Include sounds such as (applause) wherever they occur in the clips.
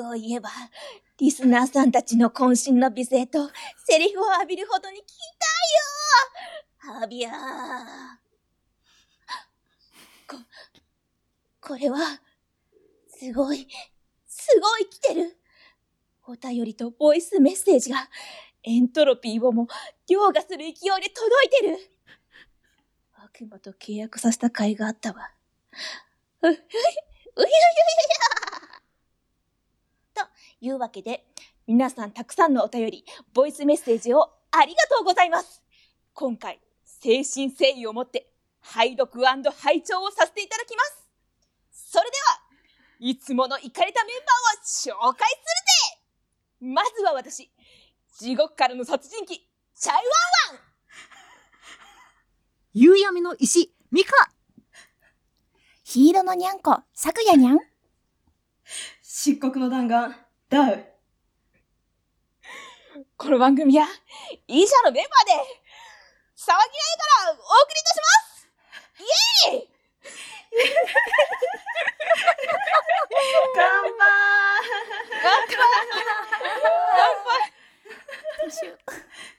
欲を言えば、リスナーさんたちの渾身の美声とセリフを浴びるほどに聞きたいよハビアー。こ、これは、すごい、すごい来てる。お便りとボイスメッセージが、エントロピーをも凌駕する勢いで届いてる。悪魔と契約させた甲斐があったわ。う、う、う、う、う、う、というわけで、皆さんたくさんのお便り、ボイスメッセージをありがとうございます。今回、精神誠意を持って、拝読拝聴をさせていただきます。それでは、いつものイカれたメンバーを紹介するぜまずは私、地獄からの殺人鬼、チャイワンワン夕闇の石、ミカヒーローのにゃんこ、さくやにゃん。漆黒の弾丸、ダウ。この番組は、以上のメンバーで、騒ぎないからお送りいたします。イエーイ！乾杯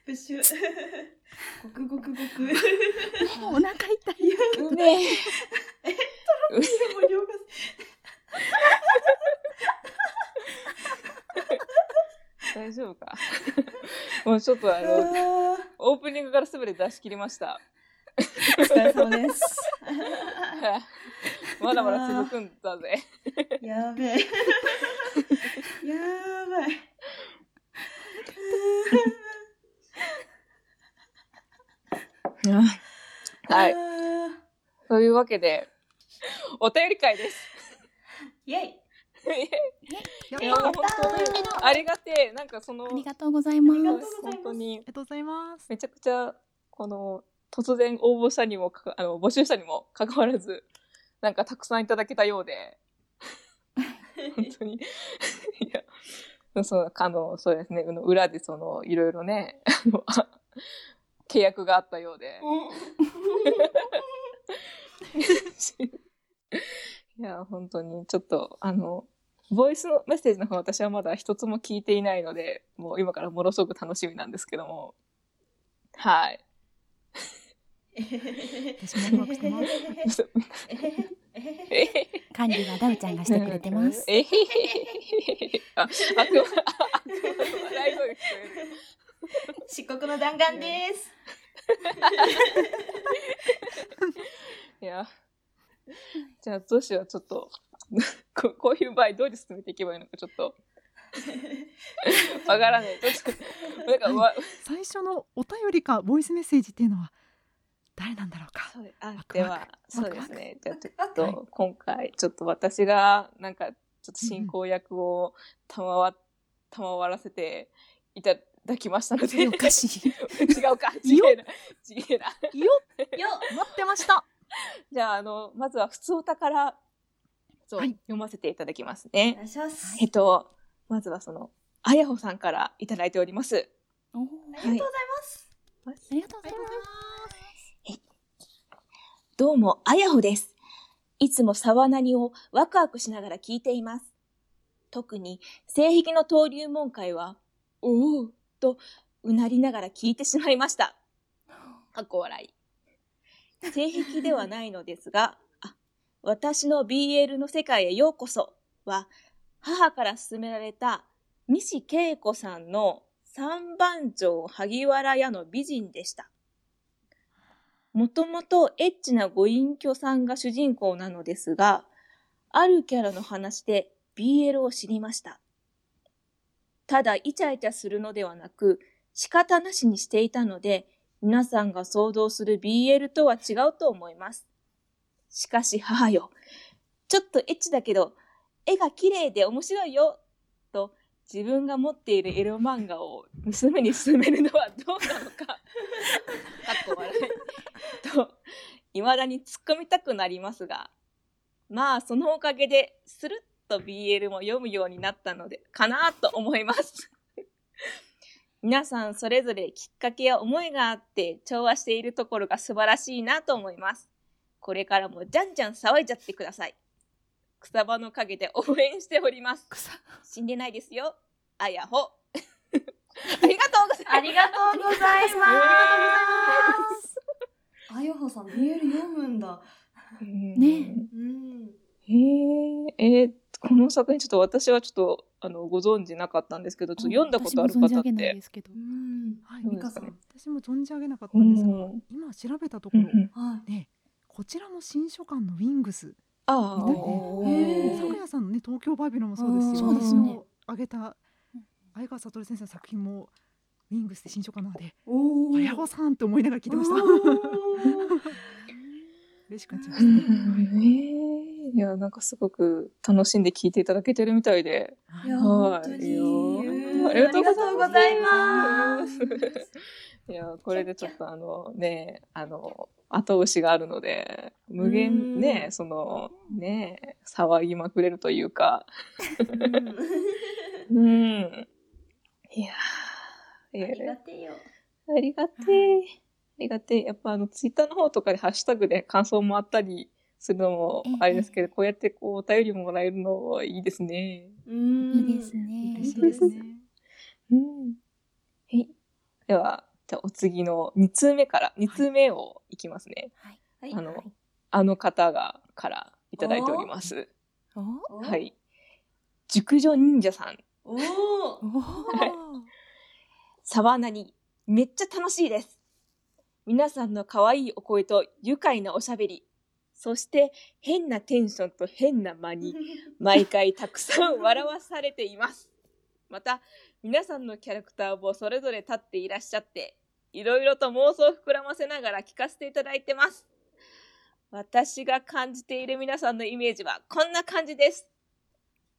プッシュ。ごくごくごく。お腹痛い。うめえ。もう両方 (laughs) 大丈夫か？(laughs) もうちょっとあの、あオープニングからすべて出し切りました。ーお疲れ様です。(laughs) まだまだ続くんだぜ。やべえ。やばい。はい。というわけで、お便り会です。イェイ。いや、もう本当にありがてえ。なんかその、ありがとうございます。本当にありがとうございます。めちゃくちゃ、この、突然応募したにもあの、募集したにもかかわらず、なんかたくさんいただけたようで、本当に。いや、そう、あの、そうですね、あの裏でその、いろいろね、あの、あ契約があったようで。(laughs) いや、本当に、ちょっと、あの、ボイスのメッセージの方私はまだ一つも聞いていないので、もう今からものすごく楽しみなんですけども。はい。私もワクワクしてます。(laughs) えへへ管理はダウちゃんがしてくれてます。えへへへあ、悪魔、悪魔の笑い声が聞こえる。漆黒の弾丸です。いや。じゃあどうしよう、ちょっと。(laughs) ここういう場合どうやって進めていけばいいのかちょっと。わからない。なんかわ、最初のお便りかボイスメッセージっていうのは誰なんだろうか。そうあワクではワクそうですね。じゃあちょっと今回ちょっと私がなんかちょっと進行役を賜わ賜らせていただきましたので。おかしい。違うか。(laughs) 違よ。えな。違えな。よ。(laughs) よ待ってました。じゃああのまずは普通歌からそう、はい読ませていただきますお願ねいします。えっとまずはそのあやほさんからいただいておりますありがとうございます。ありがとうございます。どうも、あやほです。いつも沢なにをワクワクしながら聞いています。特に、性癖の登竜門会は、おおと、うなりながら聞いてしまいました。かっこ笑い。性癖ではないのですが、あ、私の BL の世界へようこそは、母から勧められた西恵子さんの三番町萩原屋の美人でした。もともとエッチなご隠居さんが主人公なのですが、あるキャラの話で BL を知りました。ただイチャイチャするのではなく、仕方なしにしていたので、皆さんが想像する BL とは違うと思います。しかし母よ、ちょっとエッチだけど、絵が綺麗で面白いよ、と自分が持っているエロ漫画を娘に勧めるのはどうなのか。かっこ笑い。(laughs) と、未だに突っ込みたくなりますが、まあ、そのおかげで、スルッと BL も読むようになったので、かなと思います。(laughs) 皆さんそれぞれきっかけや思いがあって調和しているところが素晴らしいなと思います。これからもじゃんじゃん騒いじゃってください。草場の陰で応援しております。草死んでないですよ。あやほ。(laughs) ありがとうございます。ありがとうございます。(laughs) あやほさん、メール読むんだ。ねうん。へえ、えーこの作品ちょっと私はちょっとあのご存知なかったんですけど、ちょっと読んだことある方っ私も存じ上げないてで。すけどうん。はいミカさん。私も存じ上げなかったうんですがん今調べたところうんうんはい。ねこちらも新書館のウィングス。ああ、みたいへー。咲夜さんのね東京バビロンもそうですしうん。私の挙げた相川悟先生の作品もウィングスで新書館なのでおあやほさんって思いながら聞いてました。嬉しくなっちゃいまうんしたね。へえいや、なんかすごく楽しんで聞いていただけてるみたいで。いや、はい。ありがとうございます。(laughs) いや、これでちょっとあのね、あの、後押しがあるので、無限ね、その、ね、騒ぎまくれるというか、うんうん。いやー、えありがてえよ。ありがてえ。ありがてえ。やっぱあの、ツイッターの方とかでハッシュタグで感想もあったりするのもあれですけど、こうやってこう、お便りもらえるのはいいですね。うんいいですね。嬉しいですねうん。はい。では、じゃあお次の2通目から、2通目をいきますね。はい。あの、あの方が、からいただいております。おおはい。熟女忍者さん。おーおはい沢なに、めっちゃ楽しいです。皆さんの可愛いお声と愉快なおしゃべり、そして変なテンションと変な間に、(laughs) 毎回たくさん笑わされています。また、皆さんのキャラクターもそれぞれ立っていらっしゃって、いろいろと妄想を膨らませながら聞かせていただいてます。私が感じている皆さんのイメージはこんな感じです。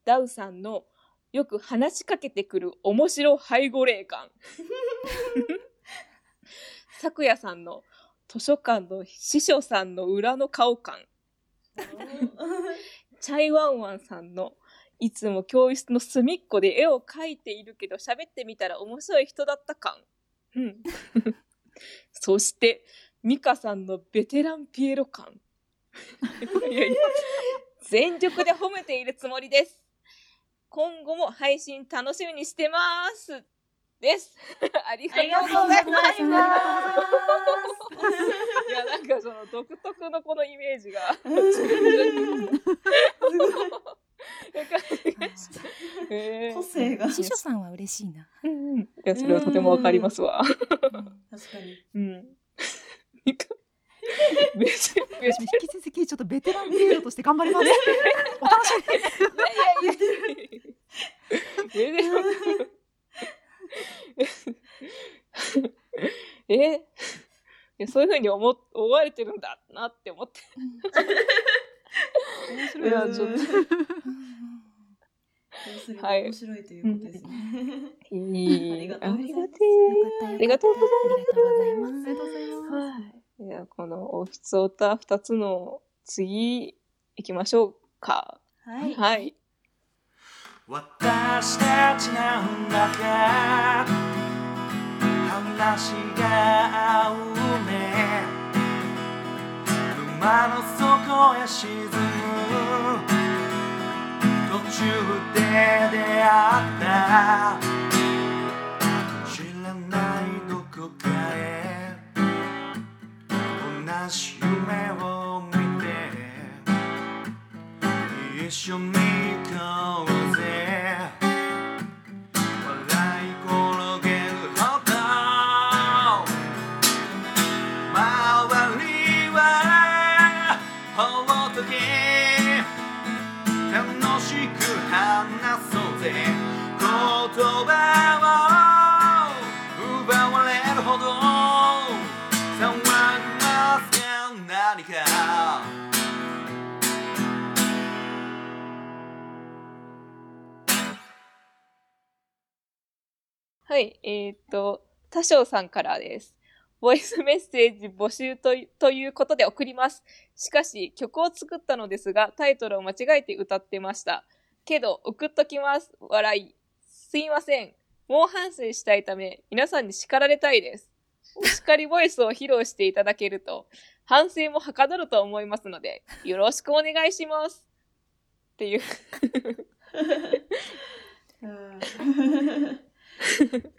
ダウさんのよく話しかけてくる面白背後霊感。咲夜さんの図書館の司書さんの裏の顔感。チャイワンワンさんのいつも教室の隅っこで絵を描いているけど喋ってみたら面白い人だった感。うん。(laughs) そして、ミカさんのベテランピエロ感。(laughs) いやいや全力で褒めているつもりです。今後も配信楽しみにしてます。です。(laughs) ありがとうご。ざいます。いや、なんかその独特のこのイメージが。(laughs) へー。個性が。司書さんは嬉しいな。うんうん。いや、それはとてもわかりますわ。確かに。うん。引き続きちょっとベテランピエロとして頑張ります。(laughs) お楽し。みにいやいやいや。(laughs) えそういうふうに思思われてるんだなって思って。面いやちょっとはい面白いということですね。いありがとうございますありがてえありがとうございます。ありがとうございます。ありがとうございますはい。いや、この、おふつおた二つの次、行きましょうか。はい。はい。私たちなんだか話が合うね山の底へ沈む。途中で出会った。と、多少さんからです。ボイスメッセージ募集といということで送ります。しかし、曲を作ったのですが、タイトルを間違えて歌ってました。けど、送っときます。笑い。すいません。猛反省したいため、皆さんに叱られたいです。お叱りボイスを披露していただけると、反省もはかどると思いますので、よろしくお願いします。っっていう。(laughs) (laughs) (laughs) うん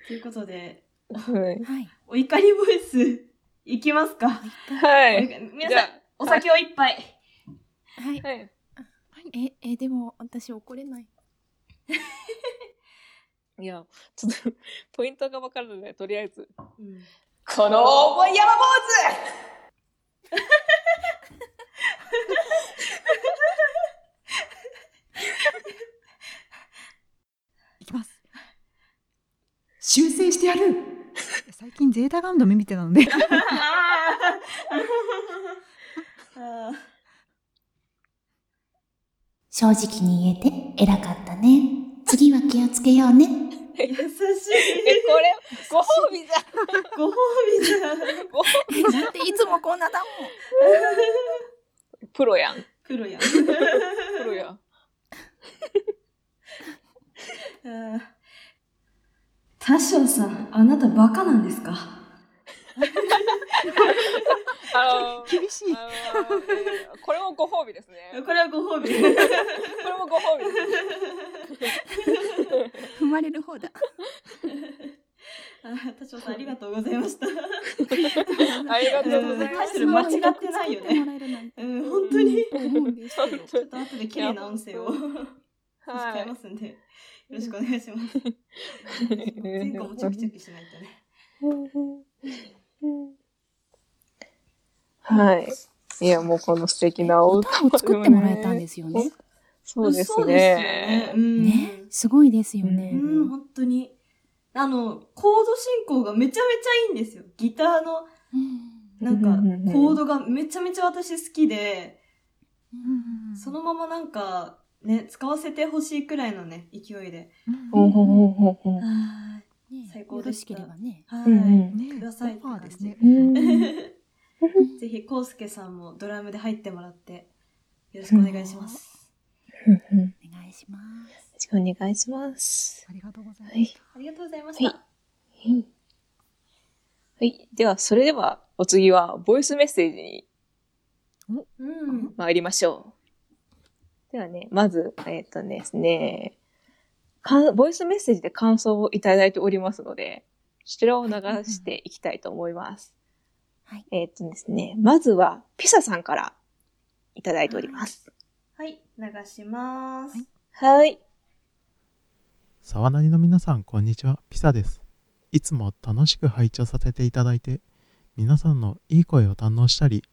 ということで、はい。はい。お怒りボイス、いきますか。はい。皆さんお酒を一杯。はい。はい。え、え、でも私怒れない。(laughs) いや、ちょっと、ポイントがわからないので、とりあえず。うんこの大声山坊い (laughs) きます。修正してやる (laughs) 最近ゼータガンダム見てたので (laughs) あ正直に言えて偉かったね。次は気をつけようね。ー優しい。主え、これ、(laughs) ご褒美じゃん。ご褒美じゃん。ご褒美だっていつもこんなだもん。プロやん。プロやん。プロやん。あー多少さん、あなたバカなんですか？あの、厳しい。あのえーこれもご褒美ですね。これはご褒美。これもご褒美です。踏まれる方だ。あー多少さん、ありがとうございました。ありがとうございます。間違ってないよねうん、本当に。ちょっと後で綺麗な音声を使はいますんで、よろしくお願いします。(laughs) 前後もチョキチョキしないとね。はい。いや、もうこの素敵なお歌を作ってもらえたんですよね。そうですそうですよねね。。うんね、すごいですようね。うん、本当に。あの、コード進行がめちゃめちゃいいんですよ。ギターの、なんかコードがめちゃめちゃ私好きで、うんそのままなんか、ね、使わせてほしいくらいのね、勢いで。ほんほんはい。ね最高でしよろしたければね。はうんうんい。ねくださいってオファーですね。うん (laughs) ぜひ、コウスケさんもドラムで入ってもらって、よろしくお願いします。お願いします。ろしくお願いします。ありがとうございます。はい。ありがとうございました。はい。はい。では、それでは、お次は、ボイスメッセージにうん。参りましょう。ではね、まず、えっ、とですね、かんボイスメッセージで感想をいただいておりますので、そちらを流していきたいと思います。はい。えっ、とですね、まずは、ピサさんからいただいております。はい、流します。はい。沢なりの皆さん、こんにちは。ピサです。いつも楽しく拝聴させていただいて、皆さんのいい声を堪能したり、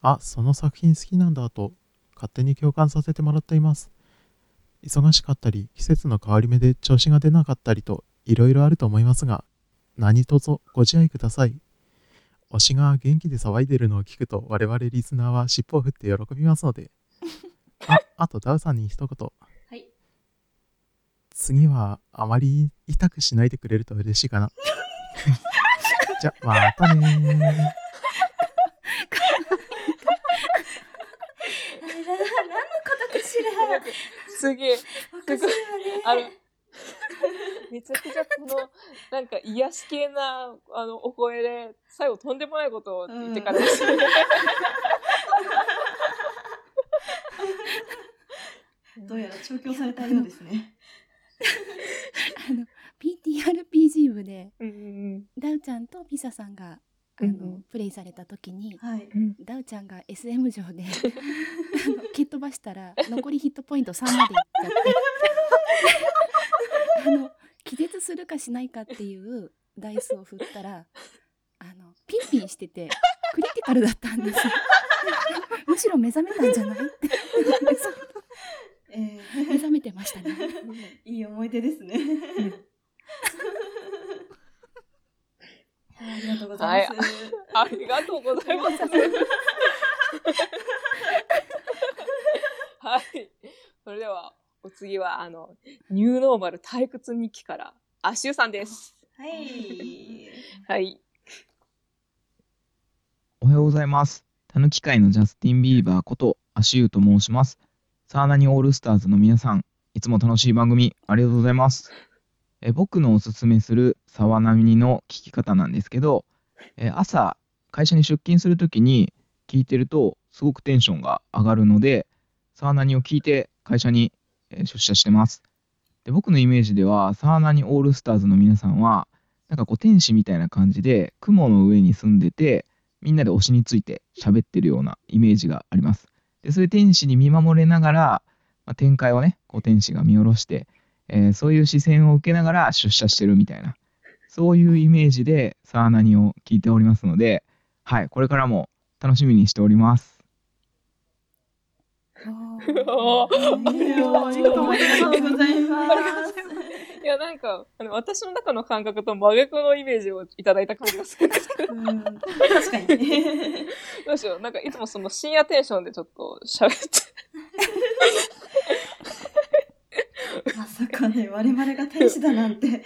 あ、その作品好きなんだと、勝手に共感させてもらっています。忙しかったり、季節の変わり目で調子が出なかったりと、いろいろあると思いますが、何卒ご自愛ください。推しが元気で騒いでるのを聞くと、我々リスナーは尻尾を振って喜びますので。あ、あとダウさんに一言。はい。次はあまり痛くしないでくれると嬉しいかな。じゃ、またね (laughs) ー。あれだ、何のことかしら。すげえ。私はね。あの、めちゃくちゃこの、なんか癒し系な、あの、お声で、最後とんでもないことを言ってからですね。どうやら調教されたようですね。あの、PTRPG 部で、うんうんダウちゃんとピサさんが、あの、うんうん。プレイされた時に、はい。うん。ダウちゃんが SM 上で (laughs) あの蹴っ飛ばしたら残りヒットポイント3までいっちゃって。あの気絶するかしないかっていうダイスを振ったらあのピンピンしててクリティカルだったんですよ。(laughs) むしろ目覚めたんじゃないって。(laughs) え目覚めてましたね。ー、いい思い出ですね。ありがとうございます。ありがとうございます。はい。それでは、お次は、あの、ニューノーマル退屈日記から、アシューさんです。はい。はい。おはようございます。たぬき界のジャスティン・ビーバーことアシューと申します。サーナニオールスターズの皆さん、いつも楽しい番組ありがとうございます。え僕のおすすめする沢波の聞き方なんですけど、え朝会社に出勤するときに聞いてるとすごくテンションが上がるので、沢波を聞いて会社に出社してます。で、僕のイメージでは、サーナニオールスターズの皆さんは、なんかこう天使みたいな感じで、雲の上に住んでて、みんなで推しについて喋ってるようなイメージがあります。で、そういう天使に見守れながら、まあ、展開をね、こう天使が見下ろして、えーそういう視線を受けながら出社してるみたいな、そういうイメージでサーナニを聞いておりますので、はい、これからも楽しみにしております。おーありがとうございます。いや、なんか、あの私の中の感覚と真逆のイメージをいただいた感じがするんですけど。うん確かに。(laughs) どうしよう。なんかいつもその深夜テンションでちょっと喋って。(laughs) まさかね、我々が天使だなんて。(laughs) ね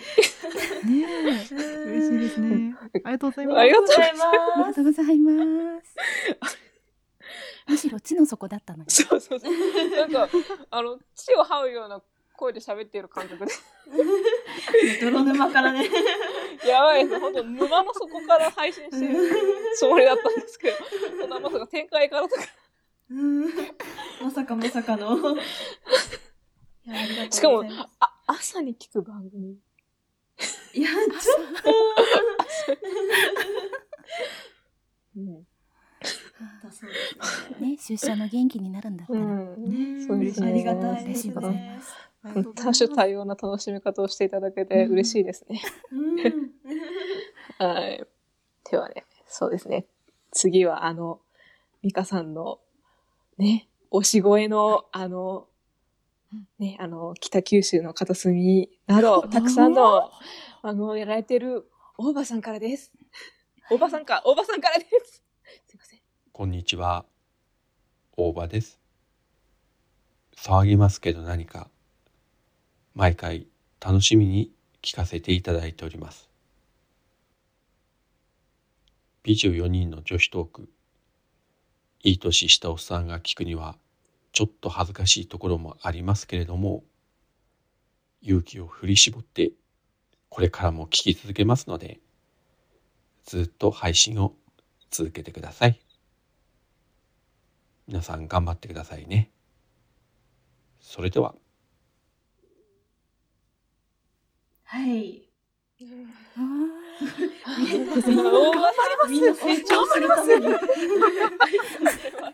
え嬉しいですね。ありがとうございます。ありがとうございありがとうございます。むしろ地の底だったのに。そうそうそう。なんか、あの、地を這うような声で喋っている感覚で。泥沼からね。やばいです。本当沼の底から配信してるつもりだったんですけど、(laughs) そんなまさか展開からとか。うんまさかまさかの。しかも。あ、朝に聞く番組。いや、ちょっうん。(laughs) とそうですね。ね、出社の元気になるんだったら。うん。ねそうですねありがたいですね。ありがとうござい多ます種多様な楽しみ方をしていただけて嬉しいですね。うん。はい。ではね、そうですね。次は、あの、ミカさんの、ね、推し声の、あの、ね、あの、北九州の片隅など、たくさんの番組をやられている大場さんからです。(laughs) 大場さんか、大場さんからです。すいません。こんにちは。大場です。騒ぎますけど何か、毎回楽しみに聞かせていただいております。美女4人の女子トーク、いい年したおっさんが聞くには、ちょっと恥ずかしいところもありますけれども、勇気を振り絞って、これからも聞き続けますので、ずっと配信を続けてください。皆さん頑張ってくださいね。それでは。はい。あ (laughs) みんなみんな成長するために。(laughs)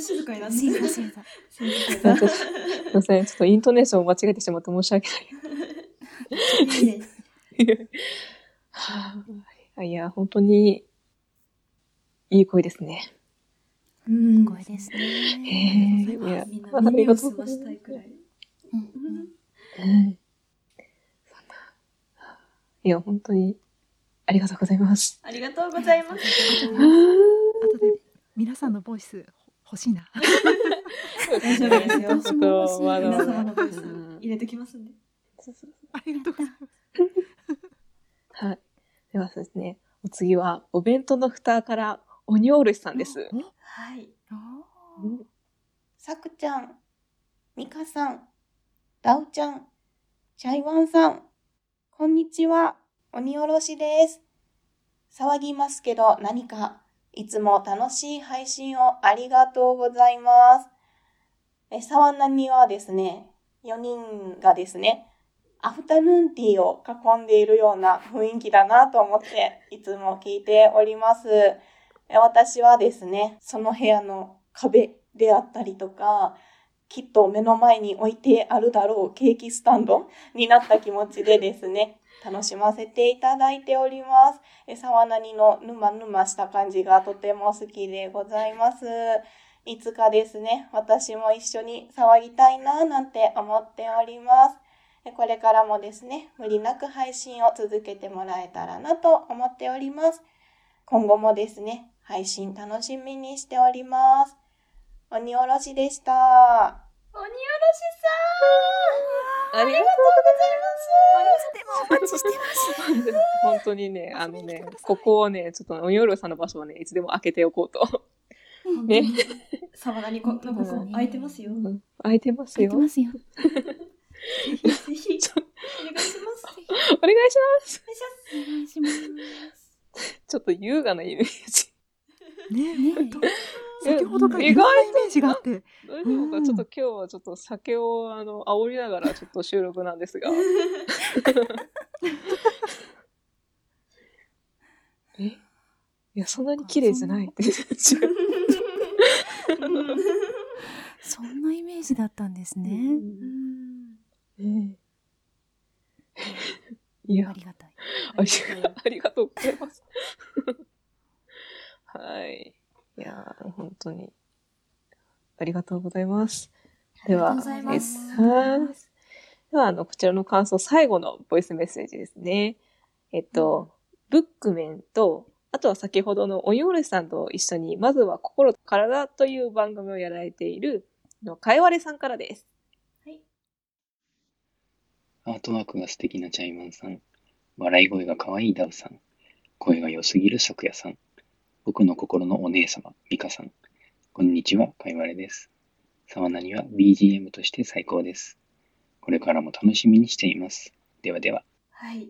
静かになーってる。静か静か。静かすいません。ちょっとイントネーションを間違えてしまって申し訳ない。いいね (laughs) はいいや、本当に、いい声ですね。うん。声ですへね。え、いや、みんなあり耳を澄まがとうございます。したいくらい。うんはいいや、本当に、ありがとうございます。ありがとうございます。後で皆さんのボイス欲しいな。大丈夫ですよ。私も欲しいまだ皆様のボイスうん入れてきますんで。(laughs) ありがとうございます。はい。ではそうですね、お次は、お弁当の蓋から、鬼おろしさんです。はい。うんさくちゃん、みかさん、ダウちゃん、チャイワンさん、こんにちは、鬼おろしです。騒ぎますけど何か、いつも楽しい配信をありがとうございます。え、沢なにはですね、4人がですね、アフタヌーンティーを囲んでいるような雰囲気だなと思って、いつも聞いております。え私はですね、その部屋の壁であったりとか、きっと目の前に置いてあるだろうケーキスタンドになった気持ちでですね、楽しませていただいております。え沢なにの沼沼した感じがとても好きでございます。いつかですね、私も一緒に騒ぎたいななんて思っております。えこれからもですね、無理なく配信を続けてもらえたらなと思っております。今後もですね、配信楽しみにしております。鬼おろしでした。鬼おろしさんありがとういつでもお待ちしてます。ございます。本当にね、あのね、ここをね、ちょっと鬼おろしさんの場所をね、いつでも開けておこうと。ね。沢田にこのここ空いてますよ。うん開いてますよ。入ってますよ。(laughs) ぜひぜひ、お願いします。お願いします。お願いします。ちょっと優雅なイメージ。ねね本当 (laughs) 先ほどから意いろんな外イメージがあって。大丈夫か、うんちょっと今日はちょっと酒をあの煽りながらちょっと収録なんですが。(laughs) (laughs) え？いや、そんなに綺麗じゃないって。そんなイメージだったんですね。ねいやあ、りがたい。ありがとうございます。はい。いやー、本当に。ありがとうございます。では、ありがとうございますえはいでは、あの、こちらの感想、最後のボイスメッセージですね。えっと、ブックメンと、あとは先ほどのおよるさんと一緒に、まずは心と体という番組をやられている、のかいわれさんからです。アートワークが素敵なチャイマンさん、笑い声が可愛いダウさん、声が良すぎる咲夜さん、僕の心のお姉様、ミカさん、こんにちは、かいわれです。サワナには BGM として最高です。これからも楽しみにしています。ではでは。はい。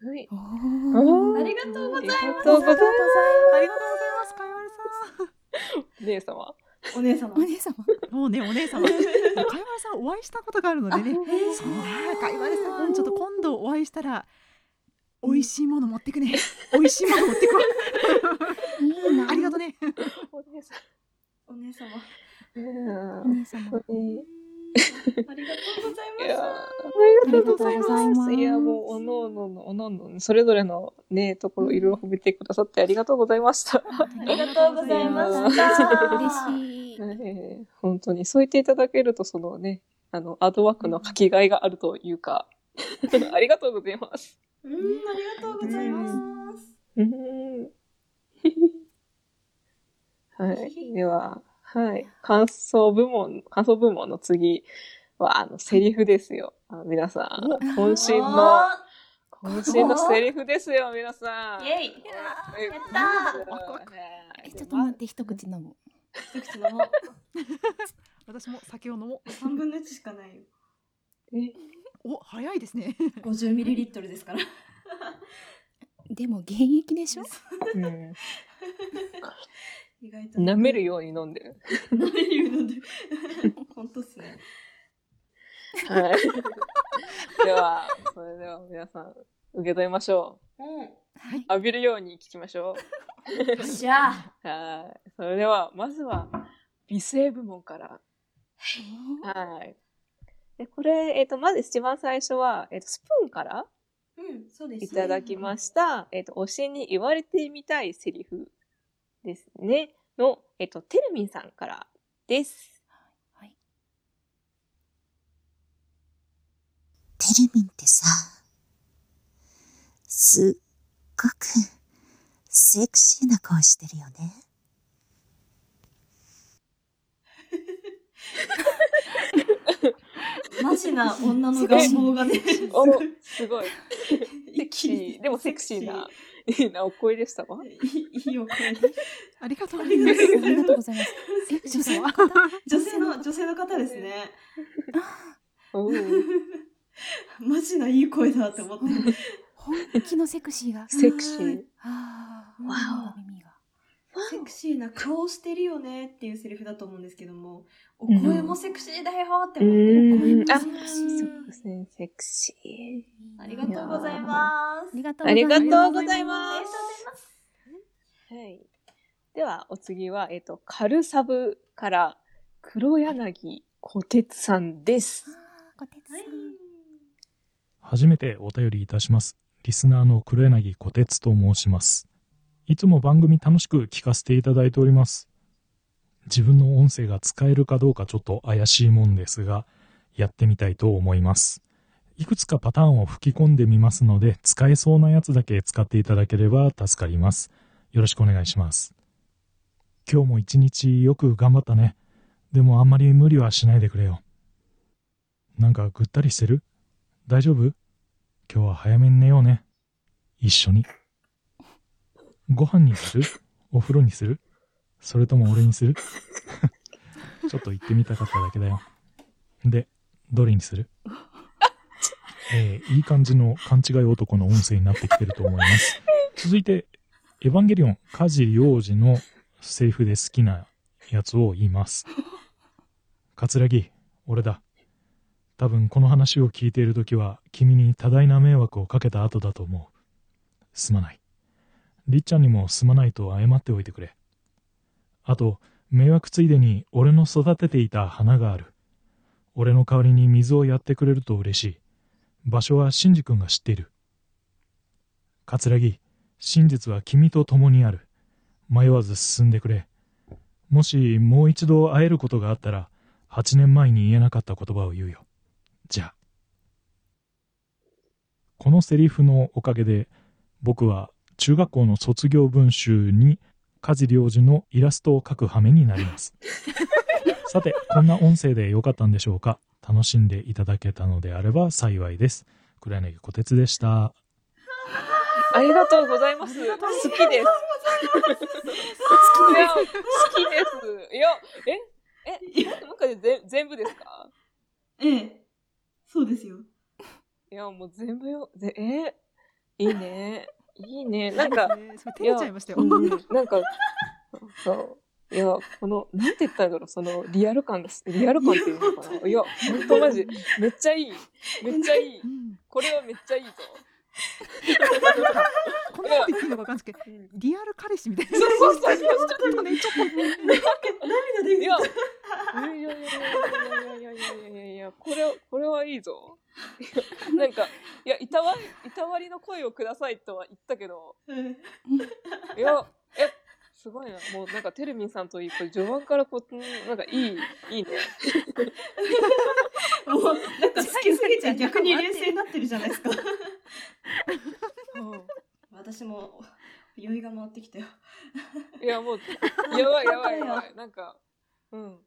はい。ありがとうございますありがとうございます。ありがとうございます、かいわれさ (laughs) 姉様。お姉様。お姉様。ん。もうね、お姉様。かいわれさんお会いしたことがあるのでね。そうね、かいわれさん、ちょっと今度お会いしたら、美味しいもの持ってくね。美味しいもの持ってくわ。いいな。ありがとうね。お姉さお姉様。ん。お姉様。本当にありがとうございます。いやーありがとうございます。いや、もう、おのおのの、おのおの、それぞれのね、ところいろいろ褒めてくださってありがとうございました。ありがとうございました。嬉しい。ええ本当に、そう言っていただけると、そのね、あの、アートワークの書きがいがあるというか、(laughs) ありがとうございます。うん、ありがとうございます。うん (laughs) はい。では、はい。感想部門、感想部門の次は、あの、セリフですよ。あの皆さん、渾身の、渾身のセリフですよ、皆さん。イェイえやったえちょっと待って、一口飲む。一口飲もう。(laughs) 私も酒を飲もう。三分の一しかないよ。えお、早いですね。50ミリリットルですから。(laughs) でも現役でしょ？うん意外と。舐めるように飲んでる。舐めるように飲んでる。本当っすね。はい。では、それでは皆さん、受け取りましょうん。はい。う。浴びるように聞きましょよっしゃ。う。はい。それでは、まずは、美声部門から。はい。で、これ、えっ、と、まず一番最初は、えっ、と、スプーンからうん、そうです、ね。いただきました。えっ、と、推しに言われてみたいセリフですね。の、えっ、と、てるみんさんからです。はい。テルミンってさ、すっごくセクシーな顔してるよね。(laughs) (laughs) マジな女の願望がね。お、すごい。(laughs) セクシー、でもセクシーな、いいなお声でしたわ。いいいいお声。ありがとうございますありがとうございます。え、女性の方？女性の、女性の方ですね。(laughs) マジないい声だって思って。本気のセクシーが。セクシー。ああ、わ耳が。セクシーな顔してるよねっていうセリフだと思うんですけども、お声もセクシーだよってう思って、ーん。あ、セクシーそうですね、セクシー。ありがとうございます。ありがとうございありがとうございまます。す。はい。では、お次は、えっ、と、カルサブから、黒柳小鉄さんです。小鉄さん。初めてお便りいたします。リスナーの黒柳小鉄と申します。いつも番組楽しく聞かせていただいております。自分の音声が使えるかどうかちょっと怪しいもんですが、やってみたいと思います。いくつかパターンを吹き込んでみますので、使えそうなやつだけ使っていただければ助かります。よろしくお願いします。今日も一日よく頑張ったね。でもあんまり無理はしないでくれよ。なんかぐったりしてる？大丈夫？今日は早めに寝ようね。一緒に。ご飯にする？(laughs) お風呂にする？それとも俺にする？(laughs) ちょっと言ってみたかっただけだよ。で、どれにする？(laughs) えーいい感じの勘違い男の音声になってきてると思います。続いて、エヴァンゲリオン、梶良治のセリフで好きなやつを言います。桂木、俺だ。多分この話を聞いているときは君に多大な迷惑をかけた後だと思う。すまない。りっちゃんにもすまないと謝っておいてくれ。あと、迷惑ついでに俺の育てていた花がある。俺の代わりに水をやってくれると嬉しい。場所はシンジ君が知っている。桂木、真実は君と共にある。迷わず進んでくれ。もしもう一度会えることがあったら、8年前に言えなかった言葉を言うよ。じゃあ。このセリフのおかげで、僕は中学校の卒業文集に梶良二のイラストを描く羽目になります。(laughs) さて、こんな音声でよかったんでしょうか楽しんでいただけたのであれば幸いです。黒柳小鉄でした。(laughs) ありがとうございます。好きです。好きです。いや、好きです。いや、え、え、なんかでぜ全部ですか？ええ。そうですよ。いや、もう全部よ、ぜえいいね。いいね。なんか、ちゃいましたよやうん (laughs) なんか、そう。いや、この、なんて言ったんだろう、その、リアル感がす、リアル感っていうのかな。いや、ほんとマジ、めっちゃいい。めっちゃいい。これはめっちゃいいぞ。こんなこと言っていいのかわかんないですけど、リアル彼氏みたいな。そうそうそうちょっとね、ちょっと。涙出いや、いやいやいやいやいやいやいやいやいや、これ、これはいいぞ。いやなんか、いや、いたわり、いたわりの声をくださいとは言ったけど、いや、え、すごいな。もうなんか、てるみんさんといい、これ序盤からこう、なんかいい、いいね。(laughs) もう、なんか好きすぎちゃ逆に冷静になってるじゃないですか。(laughs) 私も酔いが回ってきたよ。いや、もう、やばいやばいやばい。なんか、うん。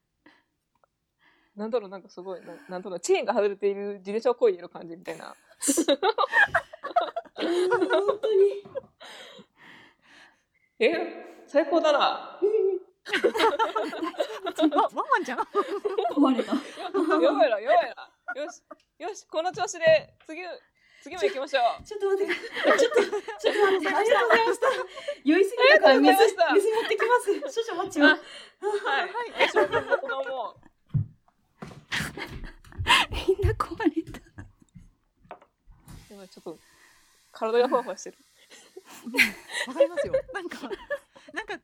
なんだろう、なんかすごい、ななんだろう、チェーンが外れている自転車をこいでる感じみたいな。(laughs) 本当に。え最高だな。わ (laughs) ワンワンじゃん。壊れた。やばいな、やばいな。よし、よし、この調子で、次、次も行きましょう。ちょっと待って、ちょっと、ちょっと待って、ありがとうございました。酔いすぎたから水、ありがとうございました水持ってきます。少々お待ちを。はい。はい。(laughs) みんな壊れた。今ちょっと、体がふわふわしてる。(laughs) わかりますよ。(laughs) なんか、なんか、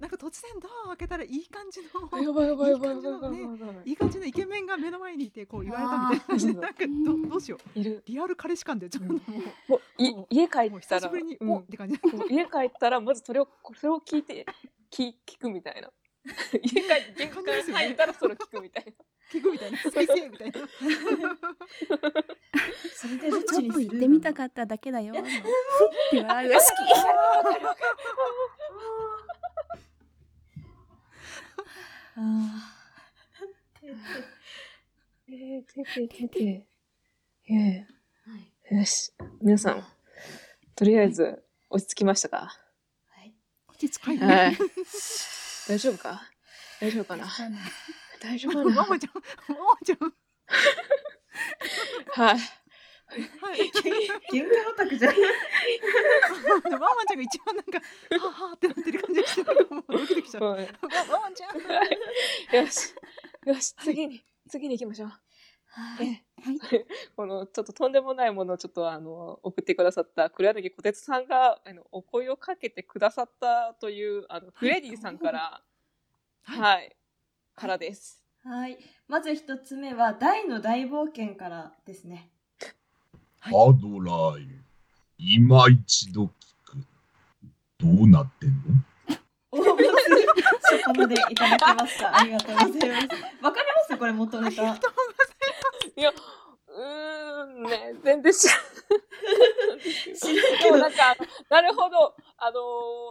なんか突然ドアを開けたらいい感じの。やばいやばいやばいいい感じのやばいやばいやばいねいい感じのイケメンが目の前にいて、こう言われたみたいな感じで、あーなんか、ど、どうしよう。いる。リアル彼氏感で、ちょっともう。も家帰ったら、久しぶりに、うんおって感じ。家帰ったら、まずそれを、それを聞いて、聞聞くみたいな。家帰って玄関入ったらそれを聞くみたいな。聞くみたいな。先生みたいな。(laughs) それでちょっと行ってみたかっただけだよ。ふって笑うが好えー、てててて。えー、よし。皆さん、とりあえず、落ち着きましたか落ち着かはい。大丈夫か？大丈夫かな？大丈夫かな？ワンワンちゃん、ワンワンちゃん。はい。はい。喧嘩オタクじゃん。ワンワンちゃんが一番なんか、はあはあってなってる感じがして、なんかもうドキドキしちゃう。ちゃん。よし。よし、次に、次に行きましょう。え (laughs) このちょっととんでもないものをちょっとあの送ってくださった黒柳小鉄さんがあのお声をかけてくださったというあのフレディさんからはい、からです。はい。まず一つ目は、大の大冒険からですね。アドライ、今一度聞く。どうなってんの？そこまでいただきました。ありがとうございます。わかります？これ元ネタ。いや、うーんね、全然知ら知らんけど。でもなんか、なるほど、あの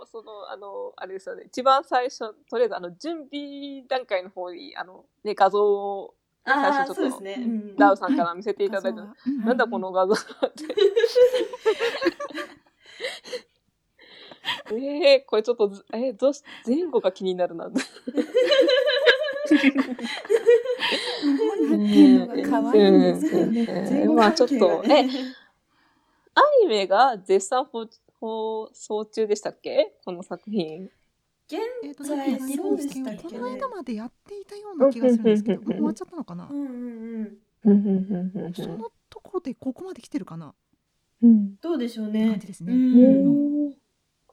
ーその、あのーあれですよね、一番最初、とりあえずあの、準備段階の方に、あの、ね、画像を、最初ちょっと、ね。うん。ダウさんから見せていただいた、なんだこの画像って。(laughs) えー、これちょっとず、えー、どうし、前後が気になるな。まあちょっと、え、アニメが絶賛放放送中でしたっけ？この作品。現えっと在やってるんでしたっけこの間までやっていたような気がするんですけどもう終わっちゃったのかな？うんうんうん。そのところでここまで来てるかな？どうでしょうね。感じですね。うん。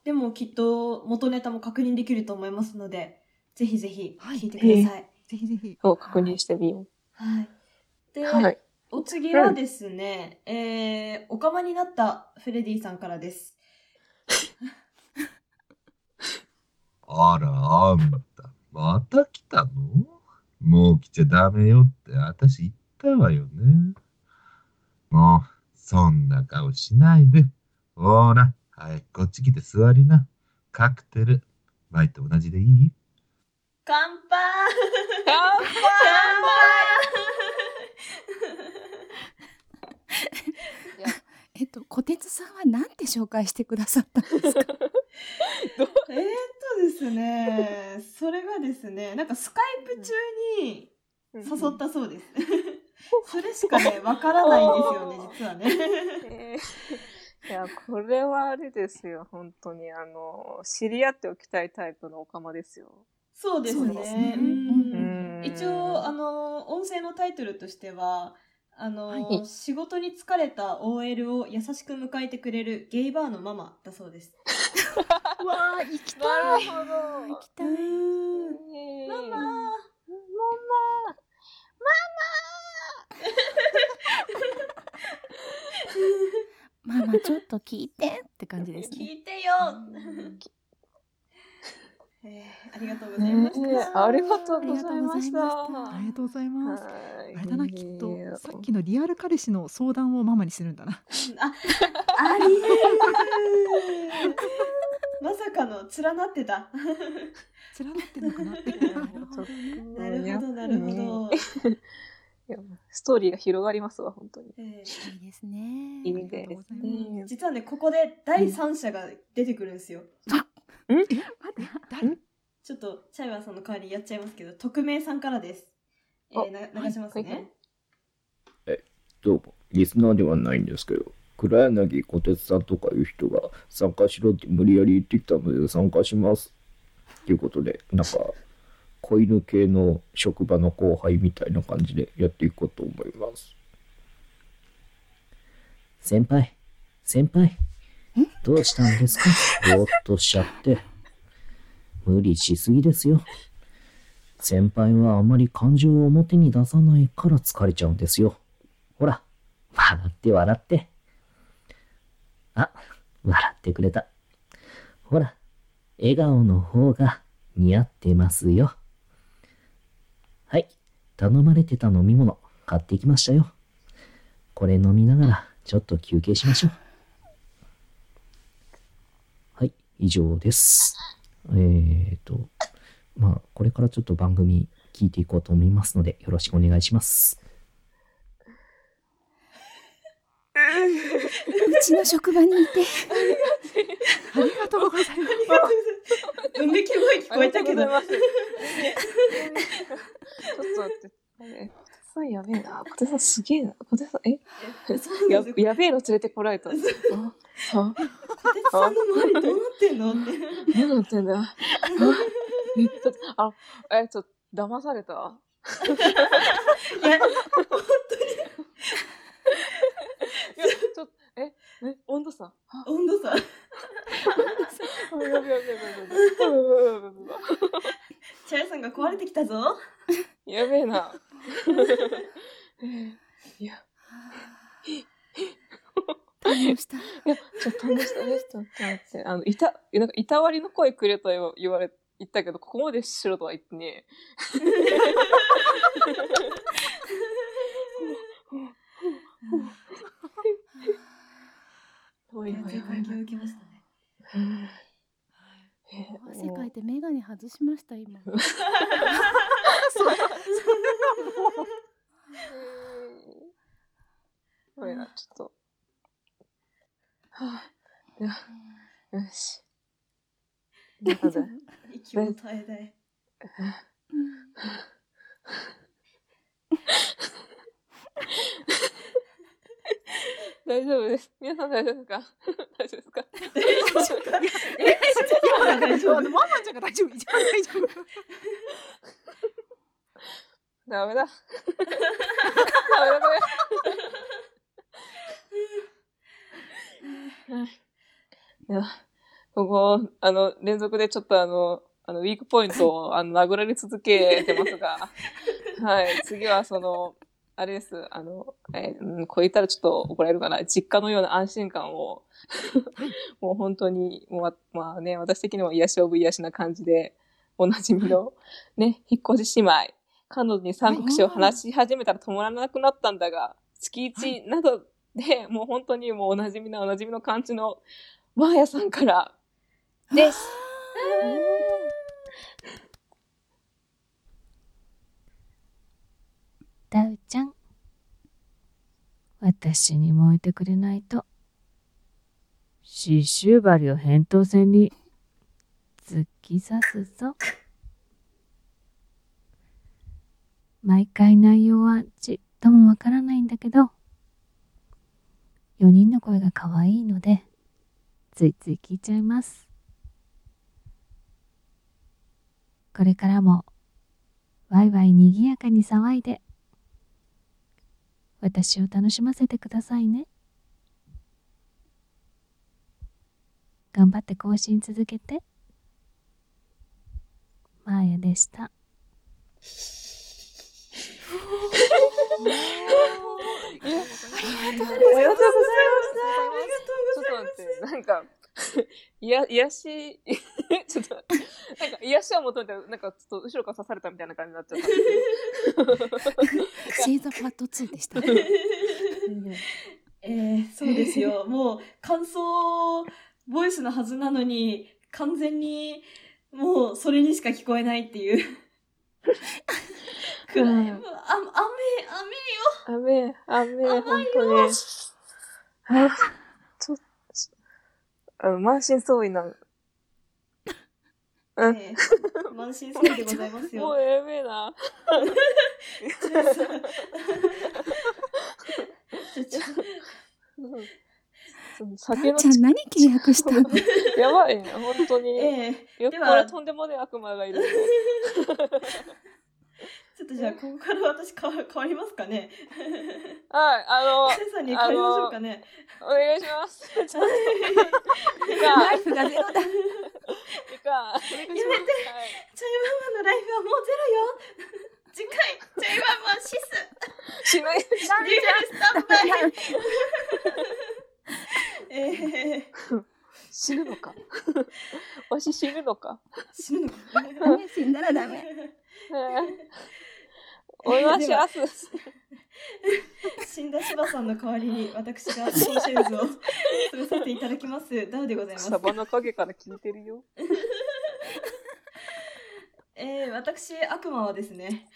でもきっと元ネタも確認できると思いますので、ぜひぜひ聞いてください。ぜひぜひ。を確認してみよはい。で、はいお次はですね、えー、おかまになったフレディさんからです。あら、あんた、また来たの？もう来ちゃダメよって私言ったわよね。もう、そんな顔しないで。ほら、はい、こっち来て座りな。カクテル、前と同じでいい？乾杯乾杯えっと、小鉄さんはなんて紹介してくださったんですか？(laughs) えーっとですね、それがですね、なんかスカイプ中に誘ったそうです。それしかね、わからないんですよね、(laughs) 実はね。いや、これはあれですよ、本当に。あの、知り合っておきたいタイプのオカマですよ。そうですそうですねね。うんうん一応、あの、音声のタイトルとしては、あの、はい仕事に疲れた OL を優しく迎えてくれるゲイバーのママだそうです。(laughs) わあ、行きたい。なるほど。行きたい。ママママ (laughs) マ (laughs) ちょっと聞いてって感じですね。聞いてよ、えーありがとうございました。ねえありがとうございました。ありがとうございます。はいあれだな、きっと、さっきのリアル彼氏の相談をママにするんだな。あ、ありえるまさかの連なってた。連なってるのかななるほど、なるほど。いやストーリーが広がりますわ、本当に。えいいですね。いいですね。実はね、ここで第三者が出てくるんですよ。ちょっと、チャイワンさんの代わりにやっちゃいますけど、匿名さんからです。えー、な流しますね？どうも、リスナーではないんですけど、黒柳小鉄さんとかいう人が参加しろって無理やり言ってきたので参加します。ということで、なんか、子犬系の職場の後輩みたいな感じでやっていこうと思います。先輩、先輩、どうしたんですか？ぼーっとしちゃって。無理しすぎですよ。先輩はあまり感情を表に出さないから疲れちゃうんですよ。ほら、笑って笑って。あ、笑ってくれた。ほら、笑顔の方が似合ってますよ。はい、頼まれてた飲み物買ってきましたよ。これ飲みながらちょっと休憩しましょう。はい、以上です。えーと、まあ、これからちょっと番組聞いていこうと思いますので、よろしくお願いします。うちの職場にいて。ありがとうございます。うめき声聞こえたけど。ありがとうございますちょっと待って。さんやべえな。小手さんすげえな。小手さん、え？ややべえの連れてこられた。あ、あ、小鉄さんの周りどうなってんの？って。どうなってんだあえ、ちょっと、あ、え、ちょっと、騙された？いや、本いや、ちょっと、え温度差？温度差チャイさんが壊れてきたぞやべえないや感動した。いや、ちょっとん動したです。ちょっ。あの、いた、なんか、いたわりの声くれと言われ、言ったけど、ここまでしろとは言ってねえ。遠いう影響を受けましたね。(laughs) 汗かいて眼鏡外しました今。(laughs) そそんなもう。これ (laughs) なちょっと。はあ、よし。大丈夫？息を絶えない。大丈夫です。皆さん大丈夫ですか？(laughs) 大丈夫ですか？え、今が大丈そうあのママちゃんが大丈夫。一番大丈夫ダメだ。ダメだ、これ。いや、ここ、あの、連続でちょっとあの、あの、ウィークポイントを、あの、殴られ続けてますが、はい、次はその、あれです、あの、えーうん、こう言ったらちょっと怒られるかな、実家のような安心感を、もう本当に、もう、まあね、私的にも癒しオブ癒しな感じで、おなじみの、ね、引っ越し姉妹、彼女に三国志を話し始めたら止まらなくなったんだが、月一などで、もう本当にもうおなじみなおなじみの感じの、マーヤさんから、です。ダウちゃん。私にも置いてくれないと。刺繍針を扁桃腺に突き刺すぞ。毎回内容はちっともわからないんだけど、4人の声が可愛いので、ついつい聞いちゃいます。これからも、ワイワイにぎやかに騒いで、私を楽しませてくださいね。頑張って更新続けて。マーヤでした。(laughs) いや、ありがとうございます。ちょっと待って、なんか、(laughs) いや、癒し、(laughs) ちょっと、なんか、癒しを求めて、なんか、ちょっと後ろから刺されたみたいな感じになっちゃった。(laughs) シーザーパート2でした。えー、そうですよ。もう、感想ボイスのはずなのに、完全に、もう、それにしか聞こえないっていう。暗い。あ、雨、雨よ。雨、雨、本当に。あの、満身創痍な。うん。えー満身創痍でございますよ。もうやべえな。ちょちょうん酒のちゃん何契約したのやばいね、本当に。ええよっではこれとんでもない悪魔がいるよ。ちょっとじゃあ、ここから私変わ変わりますかね？(laughs) はい、あの、センさんに変わりましょうかね？お願いします。ちょっと。ライフがゼロだ。いかやめてチャイママのライフはもうゼロよ。次回、チャイママシス。しない。リュウスタンバイ。(laughs) えー、死ぬのか。(laughs) わし死ぬのか。死ぬのか。ダメ死んだらダメ？おいましあす。死んだ柴さんの代わりに私がコンシェルジュを務めさせていただきます。ダウでございます。サバの影から聞いてるよ。(laughs) えー、私、悪魔はですね、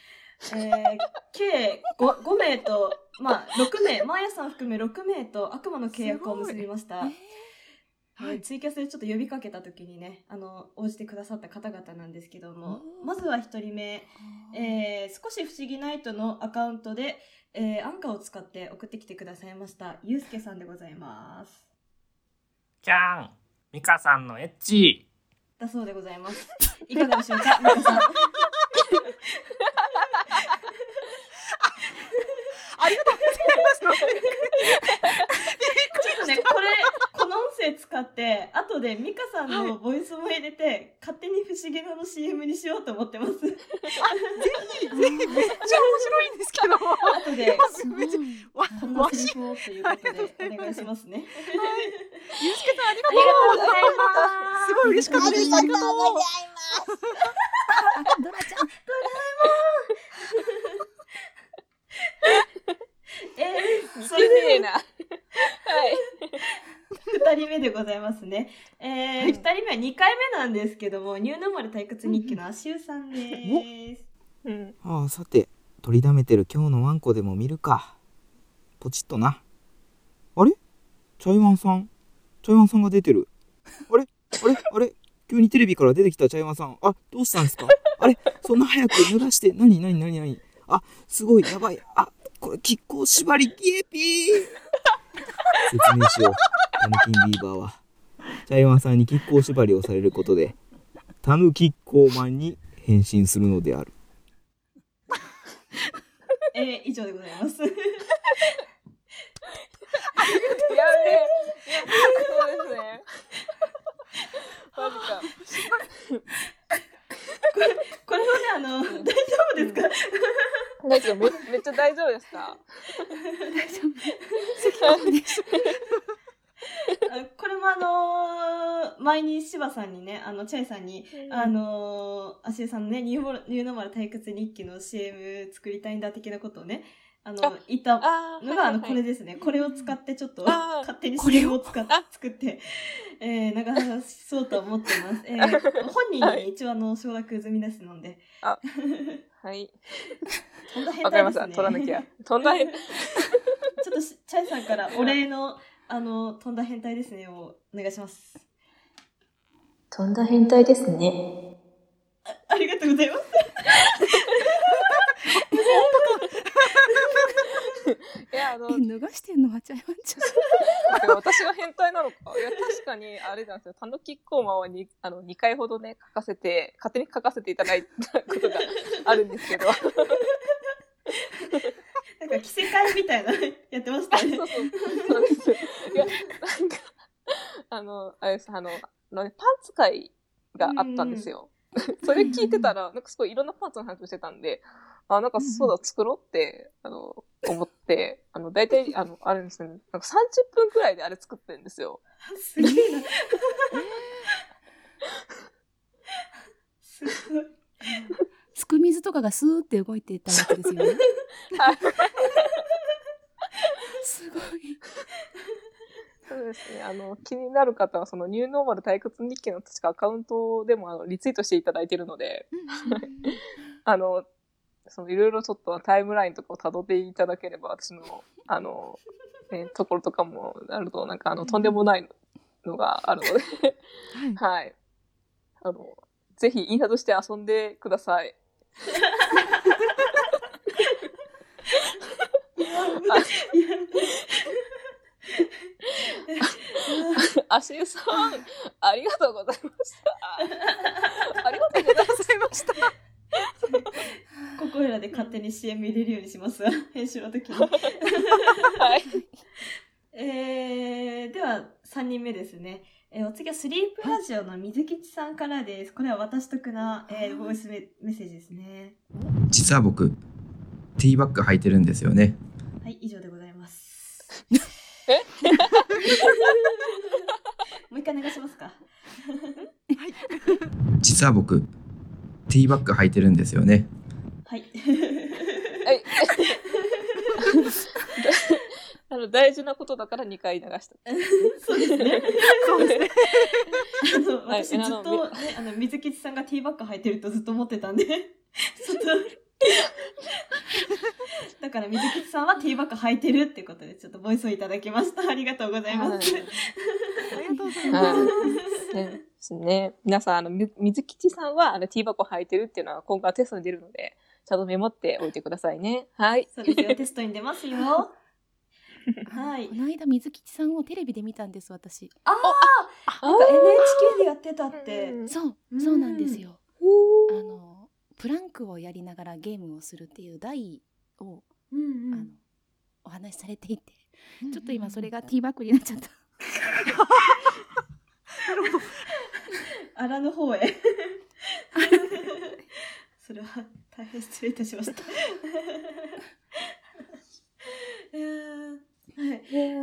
えー、計 5, 5名と、まあ、6名、マーヤさん含め6名と悪魔の契約を結びました。えーツイキャスでちょっと呼びかけた時にね、あの、応じてくださった方々なんですけども、まずは1人目、えー、少し不思議ナイトのアカウントで、えー、アンカーを使って送ってきてくださいました、ゆうすけさんでございます。キャンミカさんのエッチだそうでございます。いかがでしょうか、(laughs) 皆さん。ありがとうございます。(laughs) ちょっとね、これ、声使って、後でミカさんのボイスも入れて、勝手に不思議なの CM にしようと思ってます。ぜひ、ぜひ、めっちゃ面白いんですけど。後で、めっちゃ、わ、こんなセリフをということで、お願いしますね。ゆうすけさん、ありがとう。ございますすごい嬉しかったです。ありがとう。ドラちゃん。(laughs) えー、似てねそれでえな。はい。(laughs) 二人目でございますね。えー、二人目は二回目なんですけども、ニューノーマル退屈日記の足湯さんです。うん。ああ、さて、取りだめてる今日のワンコでも見るか。ポチッとな。あれ？チャイワンさん？チャイワンさんが出てる。あれ？あれ？あれ？急にテレビから出てきたチャイワンさん。あ、どうしたんですか？あれ？そんな早く脱がして。なになになになにあ、すごい、やばい。あ、これ、亀甲縛り、ギエピー説明しよう。タヌキンビーバーは。チャイワンさんに亀甲縛りをされることで、タヌキッコーマンに変身するのである。(laughs) えー、以上でございます。やべえ。そうですね。マジか。これ、これはね、あの、大丈夫ですか？大丈夫めめっちゃ大丈夫ですか大丈夫です。(laughs) あこれもあのー前に柴さんにね、あの、チャイさんに、あのー、アシエさんのね、ニューモニューノーマル退屈日記の CM 作りたいんだ的なことをね、あの、言ったのが、あの、これですね。これを使ってちょっと、(laughs) 勝手に CM を？使っ作って、(laughs) えー、流そうと思ってます。えー、本人に一応あの、承諾済みですので。あ、はい。とんだ変わかりました。態ですね。取らなきゃ。とんだ変ちょっとし、チャイさんからお礼の、あの、とんだ変態ですねをお願いします。とんだ変態ですね。ありがとうございます。(laughs) いや、あの、え脱がしてんの？はちゃいわんちゃてか私が変態なのか。いや、確かに、あれなんですよ。タヌキッコーマンはにあの2回ほどね、書かせて、勝手に書かせていただいたことがあるんですけど。なんか着せ替えみたいなやってましたよね。そうそうそうです。いや、なんか、あの、あれです、あの、あのねパンツ会があったんですよ。(laughs) それ聞いてたら、なんかすごいいろんなパンツの話をしてたんで、あ、なんかそうだ、作ろうって、あの、思って、あの、大体、あの、あれですね、なんか30分くらいであれ作ってるんですよ。すげえな。すごい。すく水とかがスーって動いていたわけですよね。すごい。そうですね。あの、気になる方は、そのニューノーマル退屈日記の確かアカウントでもあのリツイートしていただいているので、(laughs) あの、そのいろいろちょっとタイムラインとかを辿っていただければ、私の、あの、ね、ところとかもあると、なんかあの、とんでもないのがあるので、はい。あの、ぜひ印刷して遊んでください。あしゆさん、ありがとうございました。ありがとうございました。(laughs) ここいらで勝手に CM 入れるようにします。(laughs) 編集の時に。はい。(laughs) えー、では、3人目ですね。えーお次はスリープラジオの水吉さんからです。これは私得な、えーボイスメメッセージですね。実は僕、ティーバッグ履いてるんですよね。はい、以上でございます。え？もう一回お願いしますか。実は僕、ティーバッグ履いてるんですよね。はい。はい。(laughs) あの、大事なことだから2回流した。そうですね。(laughs) そうですね。あの、はい私ずっと、ね、あの、水吉さんがティーバッグ履いてるとずっと思ってたんで、ちょっと、(laughs) だから水吉さんはティーバッグ履いてるってことで、ちょっとボイスをいただきました。(laughs) ありがとうございます。はいはい。ねですね。皆さん、あの、み水吉さんは、あの、ティーバコ履いてるっていうのは今回はテストに出るので、ちゃんとメモっておいてくださいね。はい。そうですよ、テストに出ますよ。はい。この間水吉さんをテレビで見たんです私。ああなんか NHK でやってたって。そう、そうなんですよ。あのプランクをやりながらゲームをするっていう題を、あのお話しされていて、ちょっと今それがティーバッグになっちゃった。なるほど。あらぬ方へ。それは大変失礼いたしました。(laughs) いやーは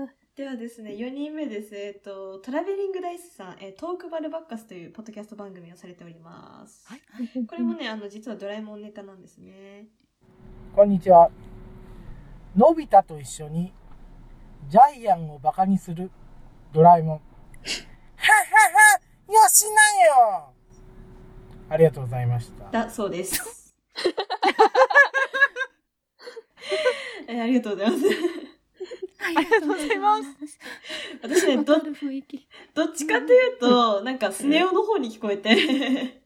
い。ではですね、4人目です。えっと、トラベリングダイスさん、えートークバルバッカスというポッドキャスト番組をされております。(laughs) これもね、あの、実はドラえもんネタなんですね。こんにちは。のび太と一緒にジャイアンをバカにするドラえもん。はははよしなよありがとうございました。だそうです。(laughs) えーありがとうございます。ありがとうございます。私ね、ど、どっちかというと、なんかスネ夫の方に聞こえて。